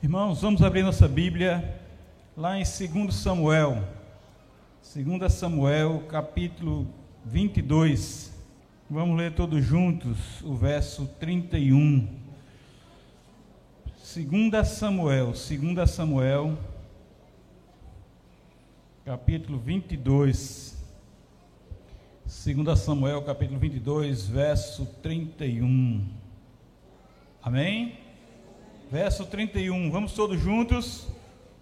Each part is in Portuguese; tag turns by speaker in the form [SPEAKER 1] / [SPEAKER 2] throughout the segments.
[SPEAKER 1] Irmãos, vamos abrir nossa Bíblia lá em 2 Samuel. 2 Samuel, capítulo 22. Vamos ler todos juntos o verso 31. 2 Samuel, 2 Samuel, capítulo 22. 2 Samuel, capítulo 22, verso 31. Amém? Verso 31. Vamos todos juntos.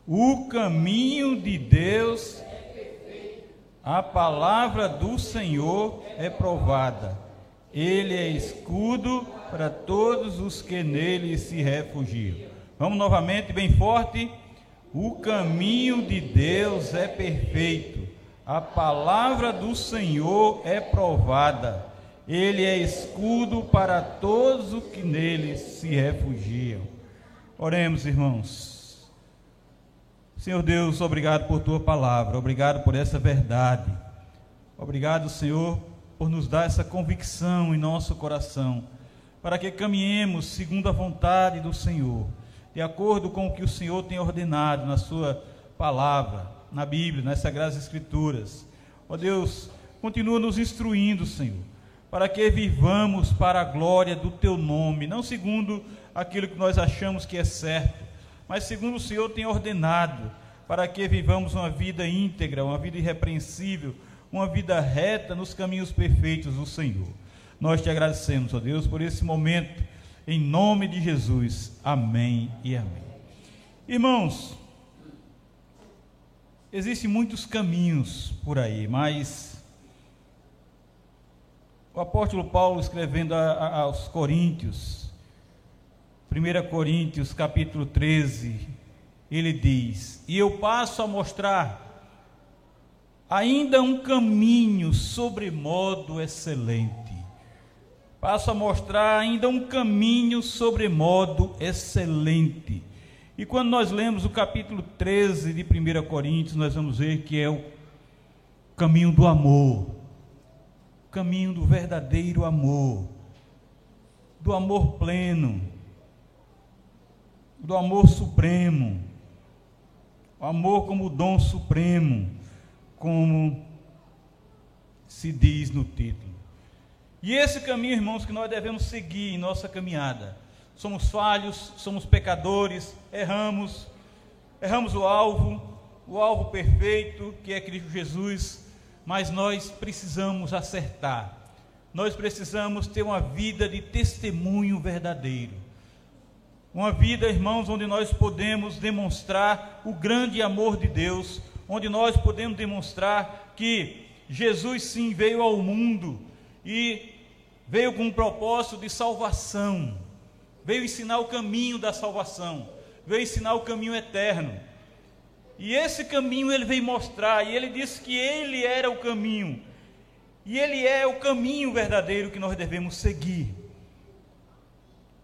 [SPEAKER 1] O caminho de Deus, a palavra do Senhor é provada. Ele é escudo para todos os que nele se refugiam. Vamos novamente, bem forte. O caminho de Deus é perfeito. A palavra do Senhor é provada. Ele é escudo para todos os que nele se refugiam. Oremos, irmãos. Senhor Deus, obrigado por tua palavra, obrigado por essa verdade. Obrigado, Senhor, por nos dar essa convicção em nosso coração, para que caminhemos segundo a vontade do Senhor, de acordo com o que o Senhor tem ordenado na sua palavra, na Bíblia, nas sagradas escrituras. Ó Deus, continua nos instruindo, Senhor, para que vivamos para a glória do teu nome, não segundo aquilo que nós achamos que é certo, mas segundo o Senhor tem ordenado, para que vivamos uma vida íntegra, uma vida irrepreensível, uma vida reta nos caminhos perfeitos do Senhor. Nós te agradecemos, ó Deus, por esse momento, em nome de Jesus. Amém e amém. Irmãos, existem muitos caminhos por aí, mas o apóstolo Paulo, escrevendo aos Coríntios, 1 Coríntios capítulo 13, ele diz: E eu passo a mostrar ainda um caminho sobremodo excelente. Passo a mostrar ainda um caminho sobremodo excelente. E quando nós lemos o capítulo 13 de 1 Coríntios, nós vamos ver que é o caminho do amor, caminho do verdadeiro amor, do amor pleno do amor supremo, o amor como dom supremo, como se diz no título. E esse caminho, irmãos, que nós devemos seguir em nossa caminhada. Somos falhos, somos pecadores, erramos, erramos o alvo, o alvo perfeito que é Cristo Jesus, mas nós precisamos acertar. Nós precisamos ter uma vida de testemunho verdadeiro uma vida, irmãos, onde nós podemos demonstrar o grande amor de Deus, onde nós podemos demonstrar que Jesus sim veio ao mundo e veio com um propósito de salvação, veio ensinar o caminho da salvação, veio ensinar o caminho eterno. E esse caminho ele veio mostrar, e ele disse que ele era o caminho, e ele é o caminho verdadeiro que nós devemos seguir.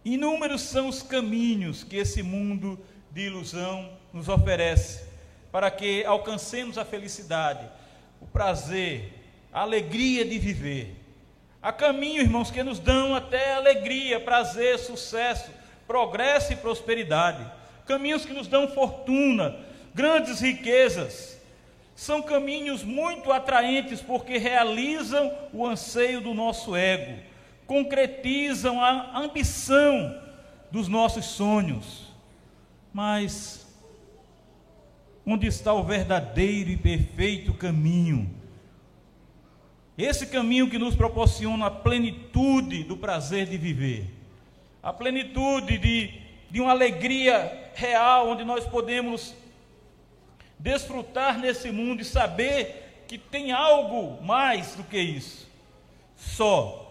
[SPEAKER 1] Inúmeros são os caminhos que esse mundo de ilusão nos oferece para que alcancemos a felicidade, o prazer, a alegria de viver. Há caminhos, irmãos, que nos dão até alegria, prazer, sucesso, progresso e prosperidade. Caminhos que nos dão fortuna, grandes riquezas. São caminhos muito atraentes porque realizam o anseio do nosso ego concretizam a ambição dos nossos sonhos. Mas onde está o verdadeiro e perfeito caminho? Esse caminho que nos proporciona a plenitude do prazer de viver, a plenitude de, de uma alegria real, onde nós podemos desfrutar nesse mundo e saber que tem algo mais do que isso. Só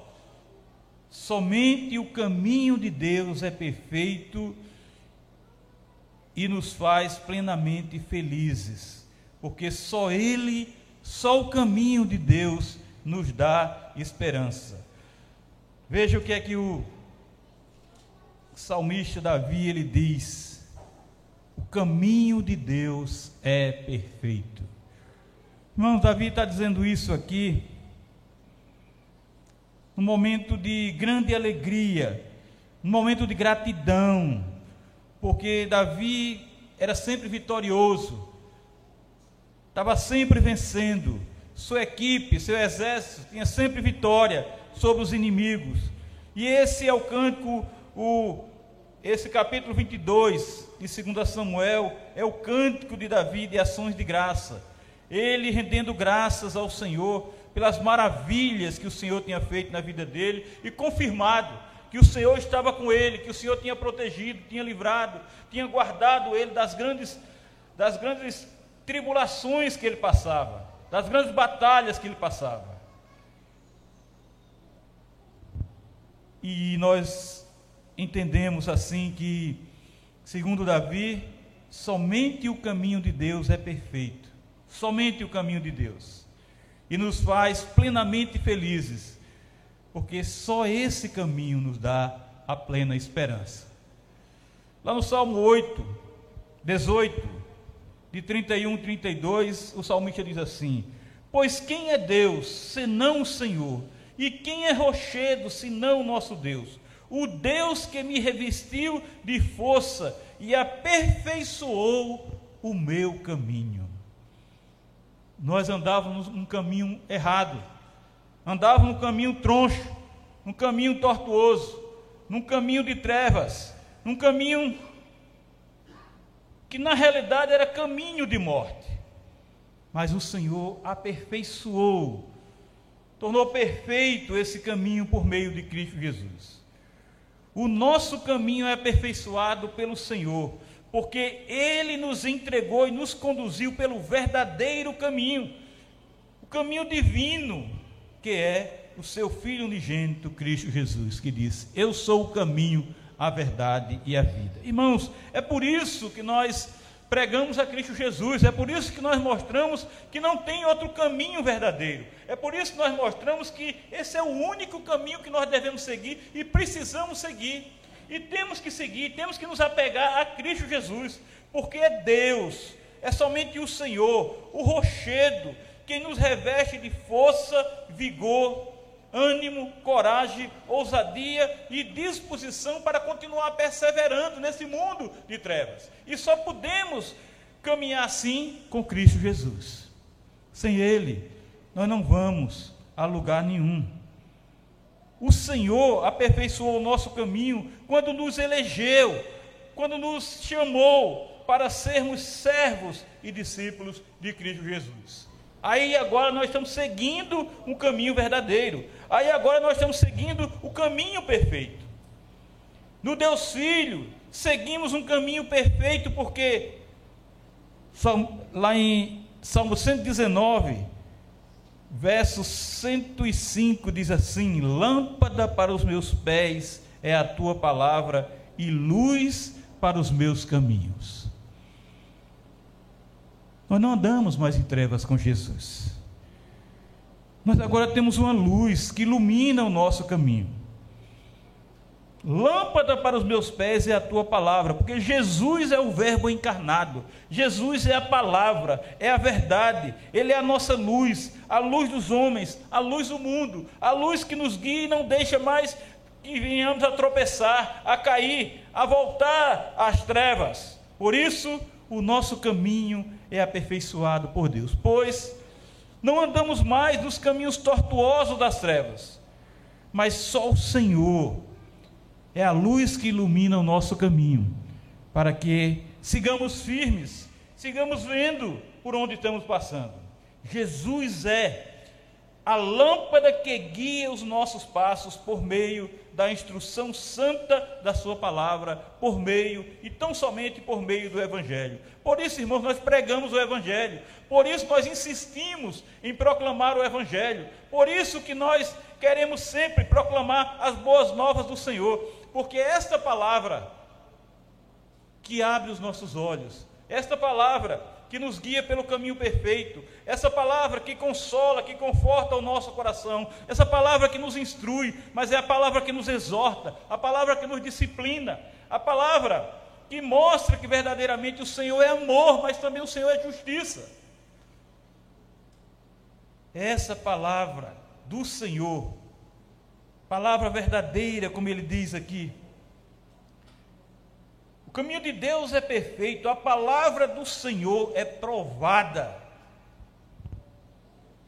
[SPEAKER 1] Somente o caminho de Deus é perfeito e nos faz plenamente felizes, porque só Ele, só o caminho de Deus nos dá esperança. Veja o que é que o salmista Davi ele diz: o caminho de Deus é perfeito. Irmão, Davi está dizendo isso aqui um momento de grande alegria, um momento de gratidão, porque Davi era sempre vitorioso, estava sempre vencendo, sua equipe, seu exército tinha sempre vitória sobre os inimigos. E esse é o cântico, o, esse capítulo 22 de 2 Samuel, é o cântico de Davi de ações de graça. Ele rendendo graças ao Senhor pelas maravilhas que o Senhor tinha feito na vida dele e confirmado que o Senhor estava com ele, que o Senhor tinha protegido, tinha livrado, tinha guardado ele das grandes, das grandes tribulações que ele passava, das grandes batalhas que ele passava. E nós entendemos assim que, segundo Davi, somente o caminho de Deus é perfeito, somente o caminho de Deus, e nos faz plenamente felizes porque só esse caminho nos dá a plena esperança. Lá no Salmo 8, 18, de 31 e 32, o salmista diz assim: Pois quem é Deus, senão o Senhor? E quem é rochedo, senão o nosso Deus? O Deus que me revestiu de força e aperfeiçoou o meu caminho. Nós andávamos um caminho errado andavam no caminho troncho, num caminho tortuoso, num caminho de trevas, num caminho que na realidade era caminho de morte. Mas o Senhor aperfeiçoou, tornou perfeito esse caminho por meio de Cristo Jesus. O nosso caminho é aperfeiçoado pelo Senhor, porque Ele nos entregou e nos conduziu pelo verdadeiro caminho, o caminho divino, que é o seu Filho unigênito, Cristo Jesus, que disse: Eu sou o caminho, a verdade e a vida. Irmãos, é por isso que nós pregamos a Cristo Jesus, é por isso que nós mostramos que não tem outro caminho verdadeiro, é por isso que nós mostramos que esse é o único caminho que nós devemos seguir e precisamos seguir. E temos que seguir, temos que nos apegar a Cristo Jesus, porque é Deus, é somente o Senhor, o rochedo, quem nos reveste de força, vigor, ânimo, coragem, ousadia e disposição para continuar perseverando nesse mundo de trevas. E só podemos caminhar assim com Cristo Jesus. Sem Ele, nós não vamos a lugar nenhum. O Senhor aperfeiçoou o nosso caminho quando nos elegeu, quando nos chamou para sermos servos e discípulos de Cristo Jesus. Aí agora nós estamos seguindo um caminho verdadeiro. Aí agora nós estamos seguindo o caminho perfeito. No Deus Filho, seguimos um caminho perfeito porque lá em Salmo 119, verso 105 diz assim: Lâmpada para os meus pés é a tua palavra e luz para os meus caminhos. Nós não andamos mais em trevas com Jesus. Nós agora temos uma luz que ilumina o nosso caminho. Lâmpada para os meus pés é a tua palavra, porque Jesus é o Verbo encarnado, Jesus é a palavra, é a verdade, Ele é a nossa luz, a luz dos homens, a luz do mundo, a luz que nos guia e não deixa mais que venhamos a tropeçar, a cair, a voltar às trevas. Por isso, o nosso caminho é aperfeiçoado por Deus, pois não andamos mais nos caminhos tortuosos das trevas, mas só o Senhor é a luz que ilumina o nosso caminho, para que sigamos firmes, sigamos vendo por onde estamos passando. Jesus é a lâmpada que guia os nossos passos por meio da instrução santa da Sua palavra, por meio e tão somente por meio do Evangelho. Por isso, irmãos, nós pregamos o Evangelho, por isso nós insistimos em proclamar o Evangelho, por isso que nós queremos sempre proclamar as boas novas do Senhor, porque esta palavra que abre os nossos olhos, esta palavra que nos guia pelo caminho perfeito, essa palavra que consola, que conforta o nosso coração, essa palavra que nos instrui, mas é a palavra que nos exorta, a palavra que nos disciplina, a palavra que mostra que verdadeiramente o Senhor é amor, mas também o Senhor é justiça. Essa palavra do Senhor, palavra verdadeira, como ele diz aqui, O caminho de Deus é perfeito, a palavra do Senhor é provada.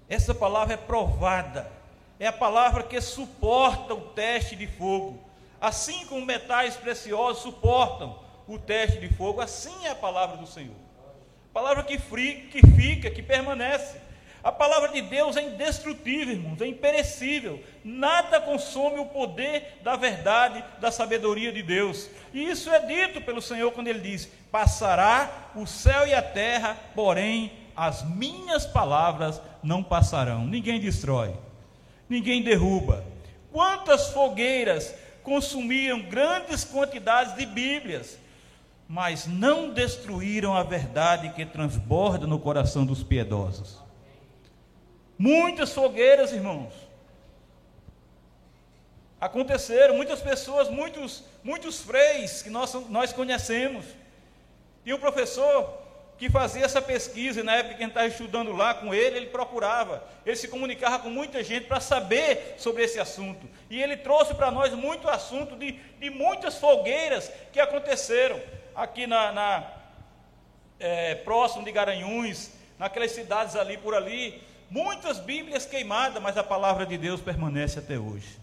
[SPEAKER 1] Essa palavra é provada, é a palavra que suporta o teste de fogo. Assim como metais preciosos suportam o teste de fogo, assim é a palavra do Senhor. Palavra que, fri, que fica, que permanece. A palavra de Deus é indestrutível, irmãos, é imperecível. Nada consome o poder da verdade, da sabedoria de Deus. E isso é dito pelo Senhor quando ele diz: Passará o céu e a terra, porém as minhas palavras não passarão. Ninguém destrói, ninguém derruba. Quantas fogueiras consumiam grandes quantidades de Bíblias, mas não destruíram a verdade que transborda no coração dos piedosos. Muitas fogueiras, irmãos. Aconteceram, muitas pessoas, muitos, muitos freis que nós, nós conhecemos. Tinha um professor que fazia essa pesquisa, e na época que a gente estava estudando lá com ele, ele procurava, ele se comunicava com muita gente para saber sobre esse assunto. E ele trouxe para nós muito assunto de, de muitas fogueiras que aconteceram aqui na, na é, próximo de Garanhuns, naquelas cidades ali por ali, muitas Bíblias queimadas, mas a palavra de Deus permanece até hoje.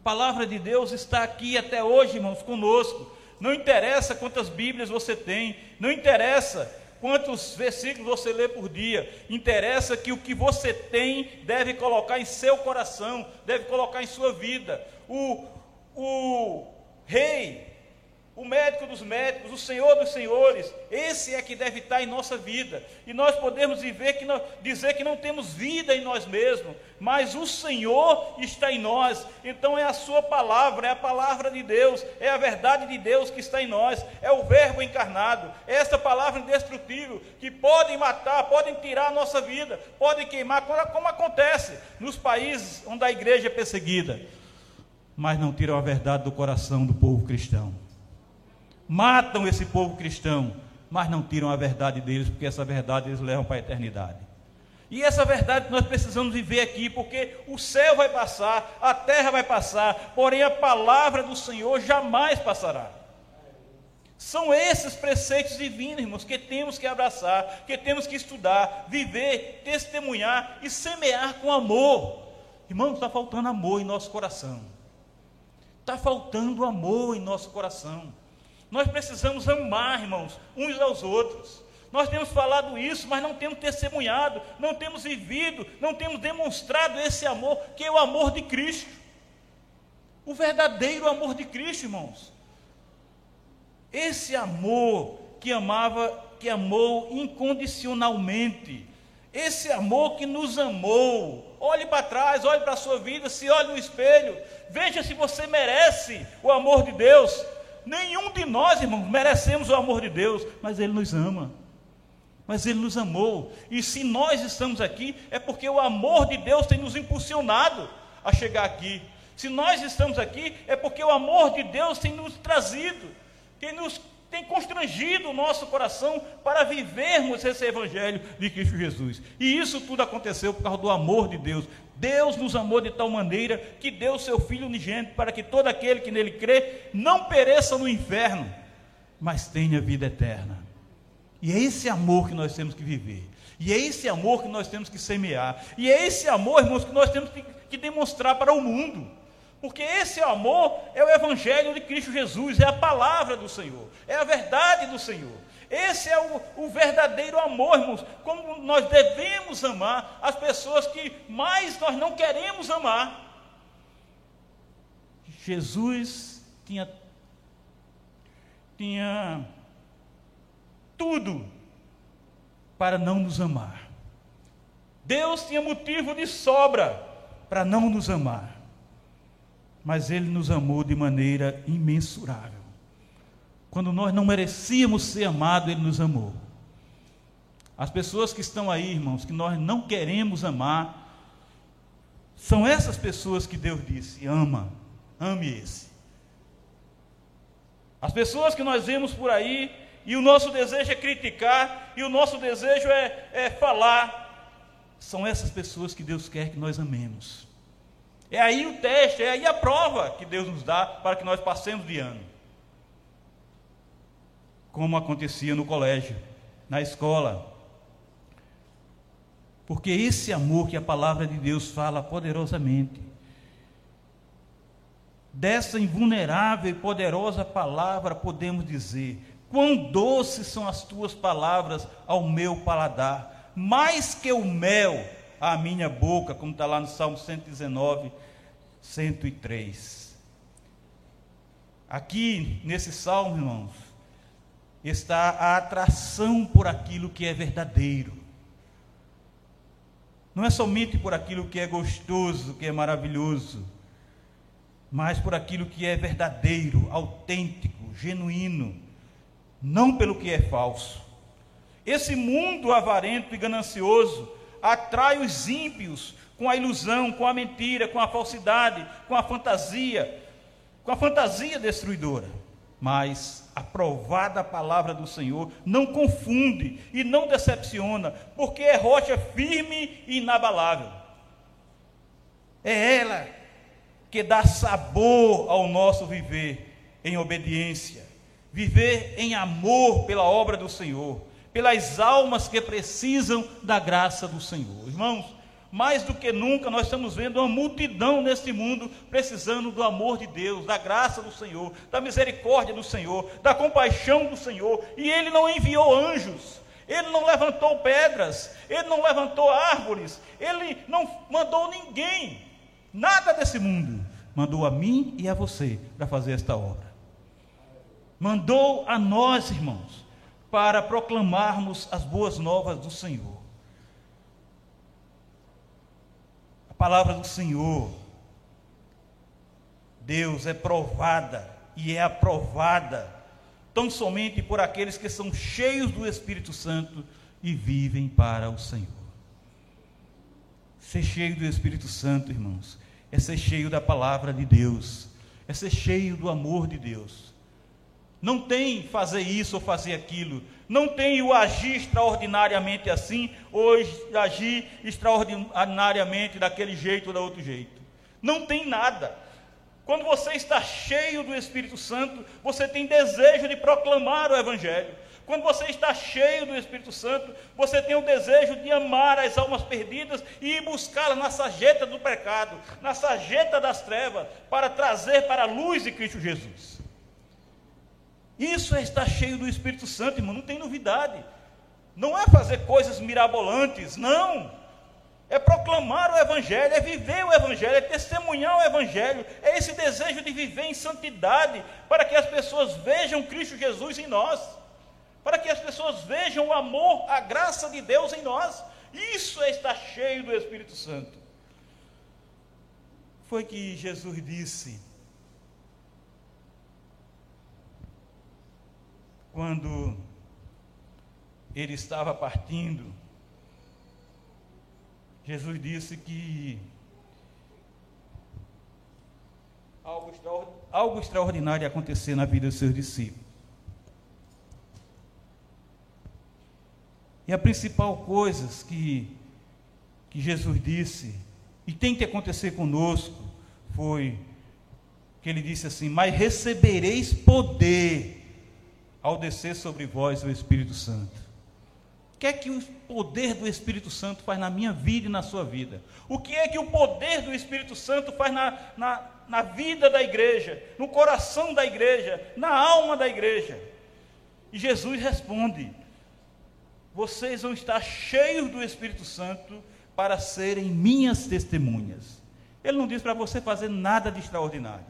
[SPEAKER 1] A palavra de Deus está aqui até hoje, irmãos, conosco. Não interessa quantas Bíblias você tem, não interessa quantos versículos você lê por dia, interessa que o que você tem deve colocar em seu coração, deve colocar em sua vida. O, o rei o médico dos médicos, o Senhor dos senhores, esse é que deve estar em nossa vida. E nós podemos viver que não, dizer que não temos vida em nós mesmos, mas o Senhor está em nós. Então é a sua palavra, é a palavra de Deus, é a verdade de Deus que está em nós, é o verbo encarnado, é esta palavra indestrutível que podem matar, podem tirar a nossa vida, podem queimar, como acontece nos países onde a igreja é perseguida. Mas não tiram a verdade do coração do povo cristão matam esse povo cristão, mas não tiram a verdade deles, porque essa verdade eles levam para a eternidade. E essa verdade nós precisamos viver aqui, porque o céu vai passar, a terra vai passar, porém a palavra do Senhor jamais passará. São esses preceitos divinos, irmãos, que temos que abraçar, que temos que estudar, viver, testemunhar e semear com amor. Irmãos, está faltando amor em nosso coração. Está faltando amor em nosso coração. Nós precisamos amar, irmãos, uns aos outros. Nós temos falado isso, mas não temos testemunhado, não temos vivido, não temos demonstrado esse amor, que é o amor de Cristo. O verdadeiro amor de Cristo, irmãos. Esse amor que amava, que amou incondicionalmente. Esse amor que nos amou. Olhe para trás, olhe para a sua vida, se olhe no espelho, veja se você merece o amor de Deus. Nenhum de nós, irmãos, merecemos o amor de Deus, mas Ele nos ama. Mas Ele nos amou. E se nós estamos aqui, é porque o amor de Deus tem nos impulsionado a chegar aqui. Se nós estamos aqui, é porque o amor de Deus tem nos trazido, tem nos tem constrangido o nosso coração para vivermos esse evangelho de Cristo Jesus. E isso tudo aconteceu por causa do amor de Deus. Deus nos amou de tal maneira que deu seu Filho unigênito para que todo aquele que nele crê não pereça no inferno, mas tenha vida eterna. E é esse amor que nós temos que viver. E é esse amor que nós temos que semear. E é esse amor, irmãos, que nós temos que, que demonstrar para o mundo. Porque esse amor é o Evangelho de Cristo Jesus, é a palavra do Senhor, é a verdade do Senhor. Esse é o, o, verdadeiro amor, irmãos. Como nós devemos amar as pessoas que mais nós não queremos amar. Jesus tinha, tinha tudo para não nos amar. Deus tinha motivo de sobra para não nos amar mas Ele nos amou de maneira imensurável. Quando nós não merecíamos ser amados, Ele nos amou. As pessoas que estão aí, irmãos, que nós não queremos amar, são essas pessoas que Deus disse: ama, ame esse. As pessoas que nós vemos por aí, e o nosso desejo é criticar, e o nosso desejo é, é falar, são essas pessoas que Deus quer que nós amemos. É aí o teste, é aí a prova que Deus nos dá para que nós passemos de ano. como acontecia no colégio, na escola. Porque esse amor que a palavra de Deus fala poderosamente, dessa invulnerável e poderosa palavra, podemos dizer: Quão doces são as tuas palavras ao meu paladar, mais que o mel à minha boca, como está lá no Salmo 119, 103. Aqui, nesse salmo, irmãos, está a atração por aquilo que é verdadeiro. Não é somente por aquilo que é gostoso, que é maravilhoso, mas por aquilo que é verdadeiro, autêntico, genuíno, não pelo que é falso. Esse mundo avarento e ganancioso atrai os ímpios com a ilusão, com a mentira, com a falsidade, com a fantasia, com a fantasia destruidora. Mas a provada palavra do Senhor não confunde e não decepciona, porque é rocha firme e inabalável. É ela que dá sabor ao nosso viver em obediência, viver em amor pela obra do Senhor, pelas almas que precisam da graça do Senhor. Irmãos, mais do que nunca nós estamos vendo uma multidão neste mundo precisando do amor de Deus, da graça do Senhor, da misericórdia do Senhor, da compaixão do Senhor, e Ele não enviou anjos, Ele não levantou pedras, Ele não levantou árvores, Ele não mandou ninguém, nada desse mundo, mandou a mim e a você para fazer esta obra. Mandou a nós, irmãos, para proclamarmos as boas novas do Senhor. Palavra do Senhor, Deus é provada e é aprovada tão somente por aqueles que são cheios do Espírito Santo e vivem para o Senhor. Ser cheio do Espírito Santo, irmãos, é ser cheio da palavra de Deus, é ser cheio do amor de Deus. Não tem fazer isso ou fazer aquilo, não tem o agir extraordinariamente assim, ou agir extraordinariamente daquele jeito ou da outro jeito. Não tem nada. Quando você está cheio do Espírito Santo, você tem desejo de proclamar o Evangelho. Quando você está cheio do Espírito Santo, você tem o desejo de amar as almas perdidas e buscá-las na sarjeta do pecado, na sarjeta das trevas, para trazer para a luz de Cristo Jesus. Isso é estar cheio do Espírito Santo, irmão, não tem novidade. Não é fazer coisas mirabolantes, não. É proclamar o Evangelho, é viver o Evangelho, é testemunhar o Evangelho, é esse desejo de viver em santidade, para que as pessoas vejam Cristo Jesus em nós, para que as pessoas vejam o amor, a graça de Deus em nós. Isso é estar cheio do Espírito Santo. Foi que Jesus disse quando ele estava partindo, Jesus disse que algo, algo extraordinário ia acontecer na vida dos seus discípulos. E a principal coisa que, que Jesus disse, e tem que acontecer conosco, foi que ele disse assim: Mas recebereis poder ao descer sobre vós o Espírito Santo. O que é que o poder do Espírito Santo faz na minha vida e na sua vida? O que é que o poder do Espírito Santo faz na, na, na vida da igreja, no coração da igreja, na alma da igreja? E Jesus responde: Vocês vão estar cheios do Espírito Santo para serem minhas testemunhas. Ele não diz para você fazer nada de extraordinário.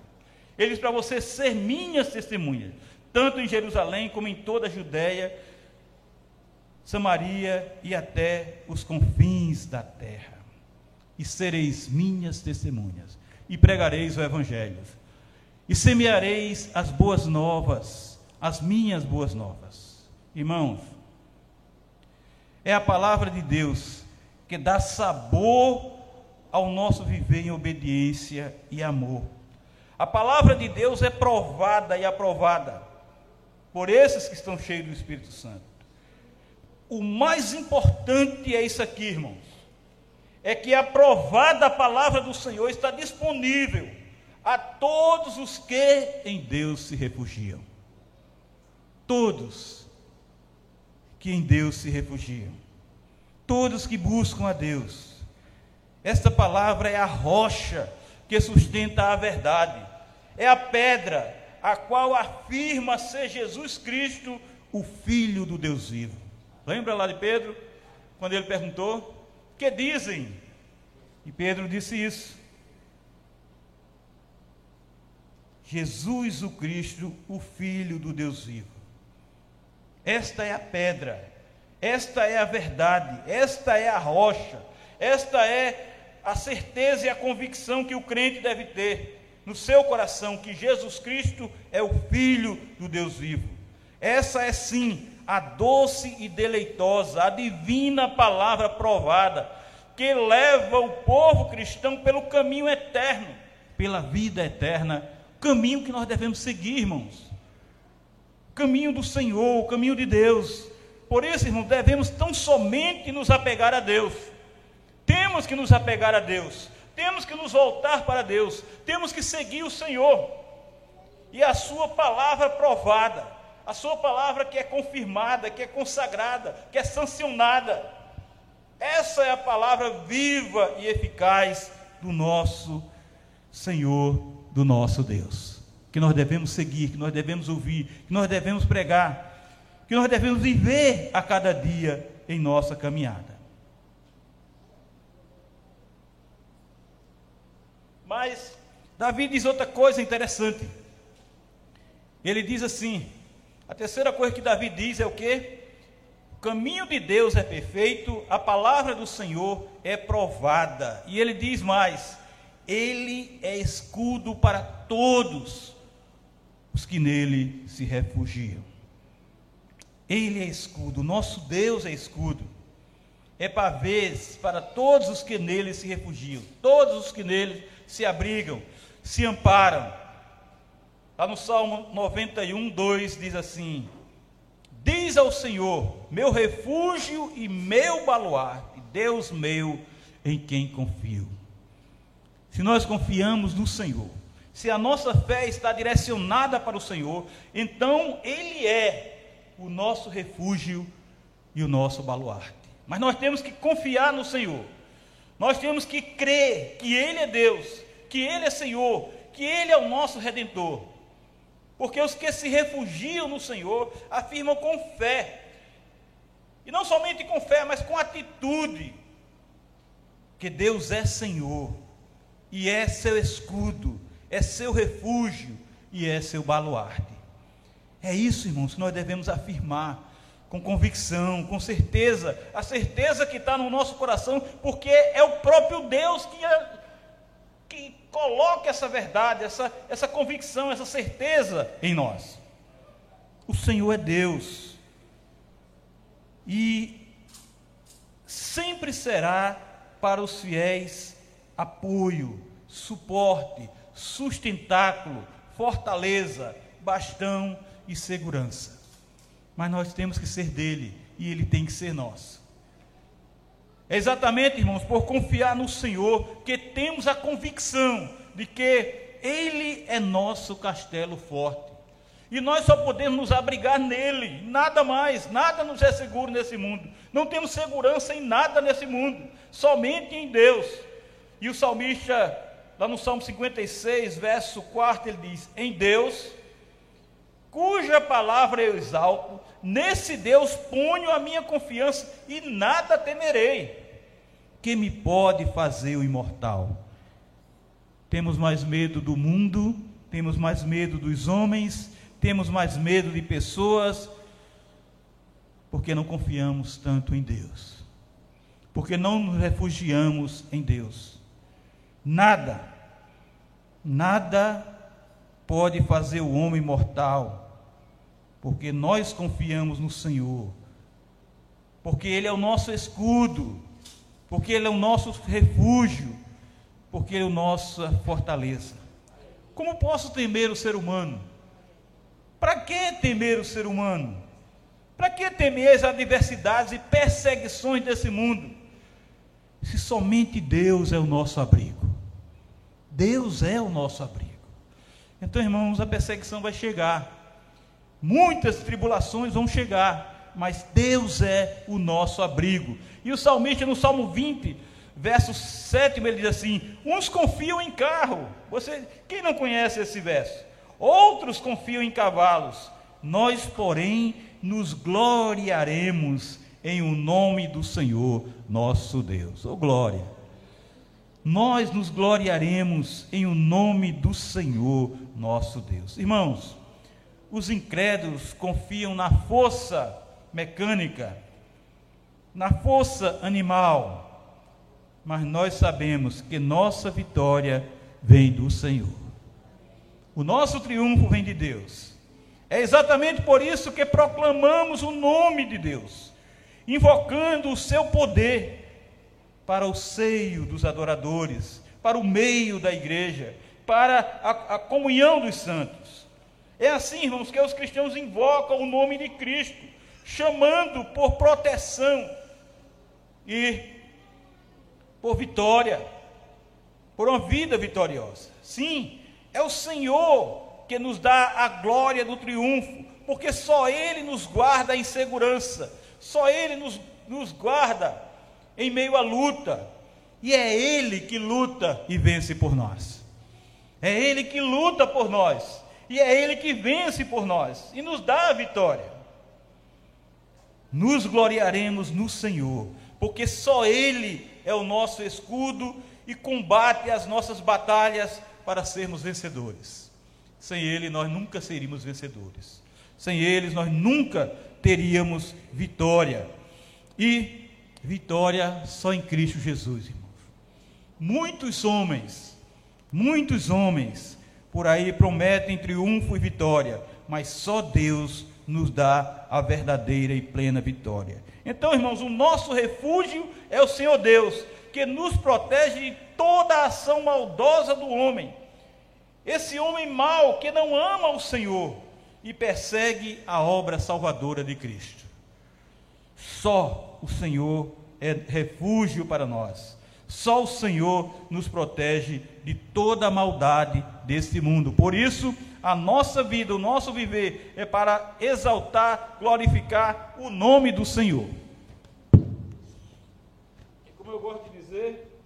[SPEAKER 1] Ele diz para você ser minhas testemunhas tanto em Jerusalém como em toda a Judéia, Samaria e até os confins da terra. E sereis minhas testemunhas, e pregareis o Evangelho, e semeareis as boas novas, as minhas boas novas. Irmãos, é a palavra de Deus que dá sabor ao nosso viver em obediência e amor. A palavra de Deus é provada e aprovada por esses que estão cheios do Espírito Santo. O mais importante é isso aqui, irmãos. É que a provada palavra do Senhor está disponível a todos os que em Deus se refugiam. todos que em Deus se refugiam, todos que buscam a Deus. Esta palavra é a rocha que sustenta a verdade, é a pedra a qual afirma ser Jesus Cristo, o Filho do Deus vivo. Lembra lá de Pedro, quando ele perguntou: Que dizem? E Pedro disse isso. Jesus o Cristo, o Filho do Deus vivo. Esta é a pedra, esta é a verdade, esta é a rocha, esta é a certeza e a convicção que o crente deve ter no seu coração que Jesus Cristo é o Filho do Deus vivo. Essa é sim a doce e deleitosa, a divina palavra provada, que leva o povo cristão pelo caminho eterno, pela vida eterna, caminho que nós devemos seguir, irmãos. Caminho do Senhor, o caminho de Deus. Por isso, irmãos, devemos tão somente nos apegar a Deus. Temos que nos apegar a Deus. Temos que nos voltar para Deus. Temos que seguir o Senhor. E a sua palavra provada, a sua palavra que é confirmada, que é consagrada, que é sancionada. Essa é a palavra viva e eficaz do nosso Senhor, do nosso Deus. Que nós devemos seguir, que nós devemos ouvir, que nós devemos pregar, que nós devemos viver a cada dia em nossa caminhada. Mas Davi diz outra coisa interessante. Ele diz assim: a terceira coisa que Davi diz é o que? O caminho de Deus é perfeito, a palavra do Senhor é provada. E ele diz mais: Ele é escudo para todos os que nele se refugiam. Ele é escudo, nosso Deus é escudo. É pavês para todos os que nele se refugiam, todos os que nele se abrigam, se amparam. Lá no Salmo 91, 2 diz assim: Diz ao Senhor, meu refúgio e meu baluarte, Deus meu em quem confio. Se nós confiamos no Senhor, se a nossa fé está direcionada para o Senhor, então Ele é o nosso refúgio e o nosso baluarte. Mas nós temos que confiar no Senhor. Nós temos que crer que Ele é Deus, que Ele é Senhor, que Ele é o nosso redentor. Porque os que se refugiam no Senhor afirmam com fé, e não somente com fé, mas com atitude, que Deus é Senhor, e é seu escudo, é seu refúgio e é seu baluarte. É isso, irmãos, que nós devemos afirmar com convicção, com certeza, a certeza que está no nosso coração, porque é o próprio Deus que, é, que coloca essa verdade, essa, essa convicção, essa certeza em nós. O Senhor é Deus e sempre será para os fiéis apoio, suporte, sustentáculo, fortaleza, bastão e segurança mas nós temos que ser dele e ele tem que ser nosso. É exatamente, irmãos, por confiar no Senhor que temos a convicção de que ele é nosso castelo forte. E nós só podemos nos abrigar nele, nada mais, nada nos é seguro nesse mundo. Não temos segurança em nada nesse mundo, somente em Deus. E o salmista, lá no Salmo 56, verso 4, ele diz: Em Deus cuja palavra eu exalto, nesse Deus ponho a minha confiança e nada temerei. Que me pode fazer o imortal? Temos mais medo do mundo, temos mais medo dos homens, temos mais medo de pessoas, porque não confiamos tanto em Deus, porque não nos refugiamos em Deus. Nada, nada pode fazer o homem mortal porque nós confiamos no Senhor, porque Ele é o nosso escudo, porque Ele é o nosso refúgio, porque Ele é a nossa fortaleza. Como posso temer o ser humano? Para que temer o ser humano? Para que temer as adversidades e perseguições desse mundo? Se somente Deus é o nosso abrigo. Deus é o nosso abrigo. Então, irmãos, a perseguição vai chegar Muitas tribulações vão chegar, mas Deus é o nosso abrigo. E o salmista no Salmo 20, verso 7, ele diz assim: Uns confiam em carro. Você, quem não conhece esse verso? Outros confiam em cavalos. Nós, porém, nos gloriaremos em o nome do Senhor nosso Deus. Oh glória! Nós nos gloriaremos em o nome do Senhor nosso Deus. Irmãos, os incrédulos confiam na força mecânica, na força animal, mas nós sabemos que nossa vitória vem do Senhor. O nosso triunfo vem de Deus. É exatamente por isso que proclamamos o nome de Deus, invocando o seu poder para o seio dos adoradores, para o meio da igreja, para a, a comunhão dos santos. É assim, irmãos, que os cristãos invocam o nome de Cristo, chamando por proteção e por vitória, por uma vida vitoriosa. Sim, é o Senhor que nos dá a glória do triunfo, porque só Ele nos guarda em segurança, só Ele nos, nos guarda em meio à luta. E é Ele que luta e vence por nós. É Ele que luta por nós. E é Ele que vence por nós e nos dá a vitória. Nos gloriaremos no Senhor, porque só Ele é o nosso escudo e combate as nossas batalhas para sermos vencedores. Sem Ele nós nunca seríamos vencedores. Sem eles nós nunca teríamos vitória. E Vitória só em Cristo Jesus, irmãos. Muitos homens, muitos homens por aí prometem triunfo e vitória, mas só Deus nos dá a verdadeira e plena vitória. Então, irmãos, o nosso refúgio é o Senhor Deus, que nos protege de toda a ação maldosa do homem. Esse homem mau que não ama o Senhor e persegue a obra salvadora de Cristo. Só o Senhor é refúgio para nós. Só o Senhor nos protege de toda a maldade deste mundo. Por isso, a nossa vida, o nosso viver é para exaltar, glorificar o nome do Senhor. E como eu gosto de dizer,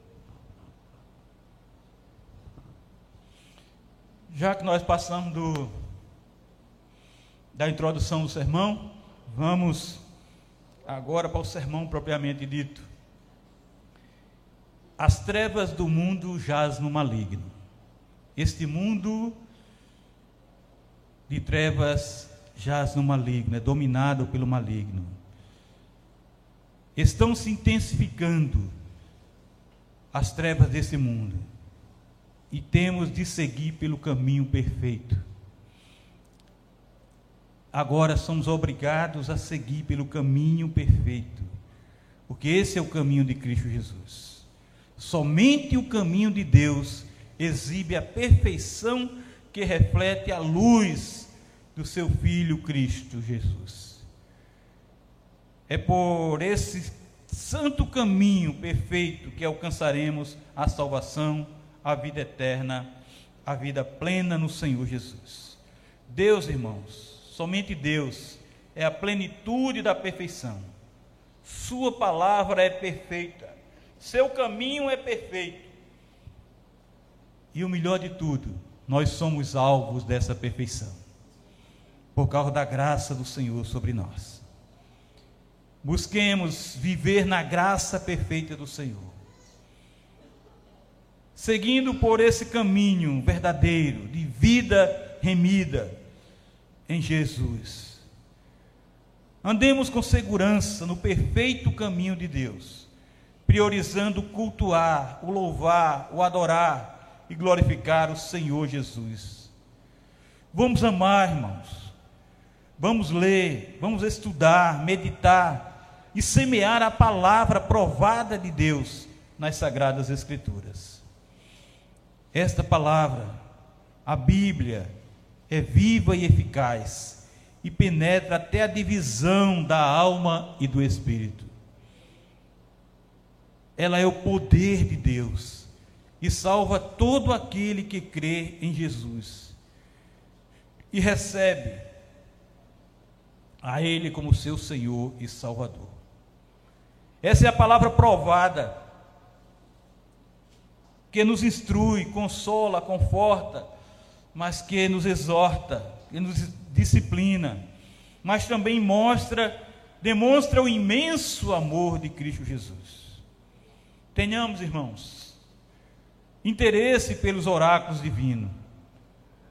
[SPEAKER 1] já que nós passamos do, da introdução do sermão, vamos Agora para o sermão propriamente dito. As trevas do mundo jaz no maligno. Este mundo de trevas jaz no maligno, é dominado pelo maligno. Estão se intensificando as trevas desse mundo e temos de seguir pelo caminho perfeito agora somos obrigados a seguir pelo caminho perfeito, porque esse é o caminho de Cristo Jesus. Somente o caminho de Deus exibe a perfeição que reflete a luz do seu Filho Cristo Jesus. É por esse santo caminho perfeito que alcançaremos a salvação, a vida eterna, a vida plena no Senhor Jesus. Deus, irmãos, Somente Deus é a plenitude da perfeição. Sua palavra é perfeita. Seu caminho é perfeito. E o melhor de tudo, nós somos alvos dessa perfeição. Por causa da graça do Senhor sobre nós. Busquemos viver na graça perfeita do Senhor. Seguindo por esse caminho verdadeiro de vida remida em Jesus. Andemos com segurança no perfeito caminho de Deus, priorizando cultuar, o louvar, o adorar e glorificar o Senhor Jesus. Vamos amar, irmãos. Vamos ler, vamos estudar, meditar e semear a palavra provada de Deus nas sagradas Escrituras. Esta palavra, a Bíblia, é viva e eficaz e penetra até a divisão da alma e do espírito. Ela é o poder de Deus e salva todo aquele que crê em Jesus e recebe a Ele como seu Senhor e Salvador. Essa é a palavra provada, que nos instrui, consola, conforta, mas que nos exorta, que nos disciplina, mas também mostra, demonstra o imenso amor de Cristo Jesus. Tenhamos, irmãos, interesse pelos oráculos divinos.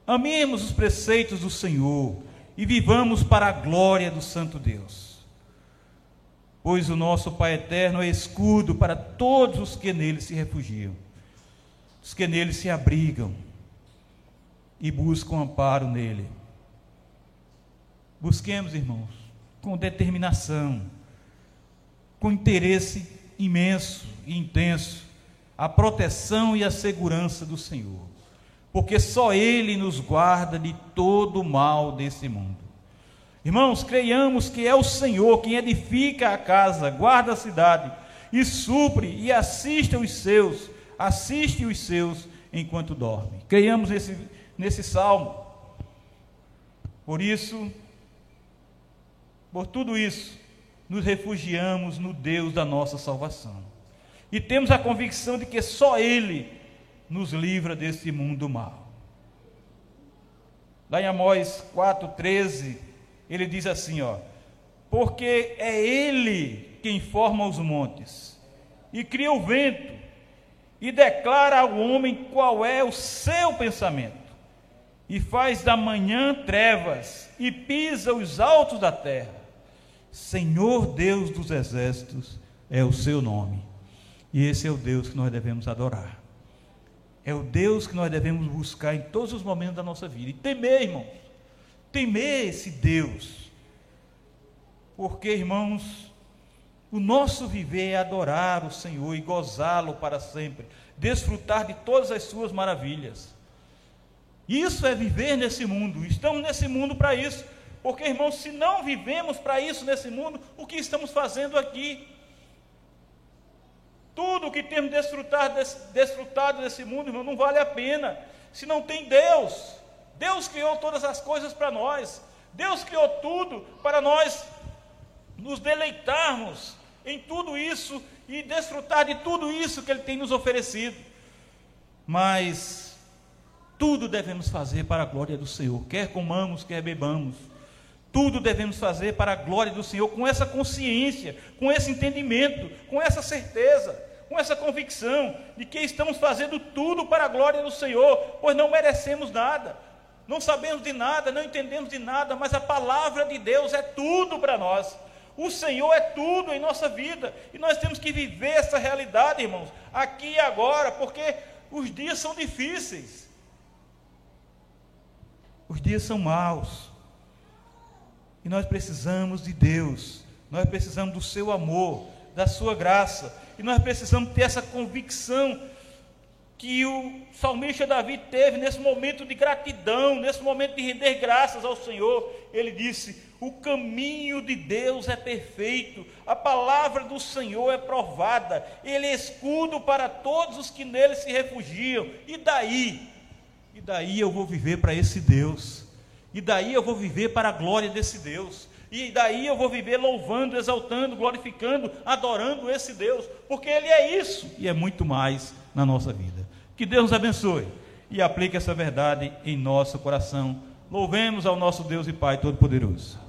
[SPEAKER 1] Amemos os preceitos do Senhor e vivamos para a glória do Santo Deus. Pois o nosso Pai eterno é escudo para todos os que nele se refugiam, os que nele se abrigam e buscam amparo nele. Busquemos, irmãos, com determinação, com interesse imenso e intenso, a proteção e a segurança do Senhor porque só Ele nos guarda de todo o mal desse mundo. Irmãos, creiamos que é o Senhor quem edifica a casa, guarda a cidade, e supre e assiste os seus, assiste os seus enquanto dorme. Creiamos nesse, nesse salmo. Por isso, por tudo isso, nos refugiamos no Deus da nossa salvação. E temos a convicção de que só Ele nos livra desse mundo mal. Lá em Amós 4,13, ele diz assim: ó, porque é Ele quem forma os montes, e cria o vento, e declara ao homem qual é o seu pensamento, e faz da manhã trevas, e pisa os altos da terra. Senhor Deus dos exércitos é o seu nome, e esse é o Deus que nós devemos adorar. É o Deus que nós devemos buscar em todos os momentos da nossa vida. E temer, irmãos. Temer esse Deus. Porque, irmãos, o nosso viver é adorar o Senhor e gozá-lo para sempre. Desfrutar de todas as suas maravilhas. Isso é viver nesse mundo. Estamos nesse mundo para isso. Porque, irmãos, se não vivemos para isso nesse mundo, o que estamos fazendo aqui? Tudo que temos desfrutado desse, desfrutado desse mundo, irmão, não vale a pena. Se não tem Deus. Deus criou todas as coisas para nós. Deus criou tudo para nós nos deleitarmos em tudo isso e desfrutar de tudo isso que Ele tem nos oferecido. Mas tudo devemos fazer para a glória do Senhor, quer comamos, quer bebamos. Tudo devemos fazer para a glória do Senhor, com essa consciência, com esse entendimento, com essa certeza, com essa convicção de que estamos fazendo tudo para a glória do Senhor, pois não merecemos nada, não sabemos de nada, não entendemos de nada, mas a palavra de Deus é tudo para nós. O Senhor é tudo em nossa vida e nós temos que viver essa realidade, irmãos, aqui e agora, porque os dias são difíceis, os dias são maus. E nós precisamos de Deus, nós precisamos do seu amor, da sua graça, e nós precisamos ter essa convicção que o salmista Davi teve nesse momento de gratidão, nesse momento de render graças ao Senhor. Ele disse: O caminho de Deus é perfeito, a palavra do Senhor é provada, ele é escudo para todos os que nele se refugiam. E daí? E daí eu vou viver para esse Deus. E daí eu vou viver para a glória desse Deus. E daí eu vou viver louvando, exaltando, glorificando, adorando esse Deus, porque Ele é isso e é muito mais na nossa vida. Que Deus nos abençoe e aplique essa verdade em nosso coração. Louvemos ao nosso Deus e Pai Todo-Poderoso.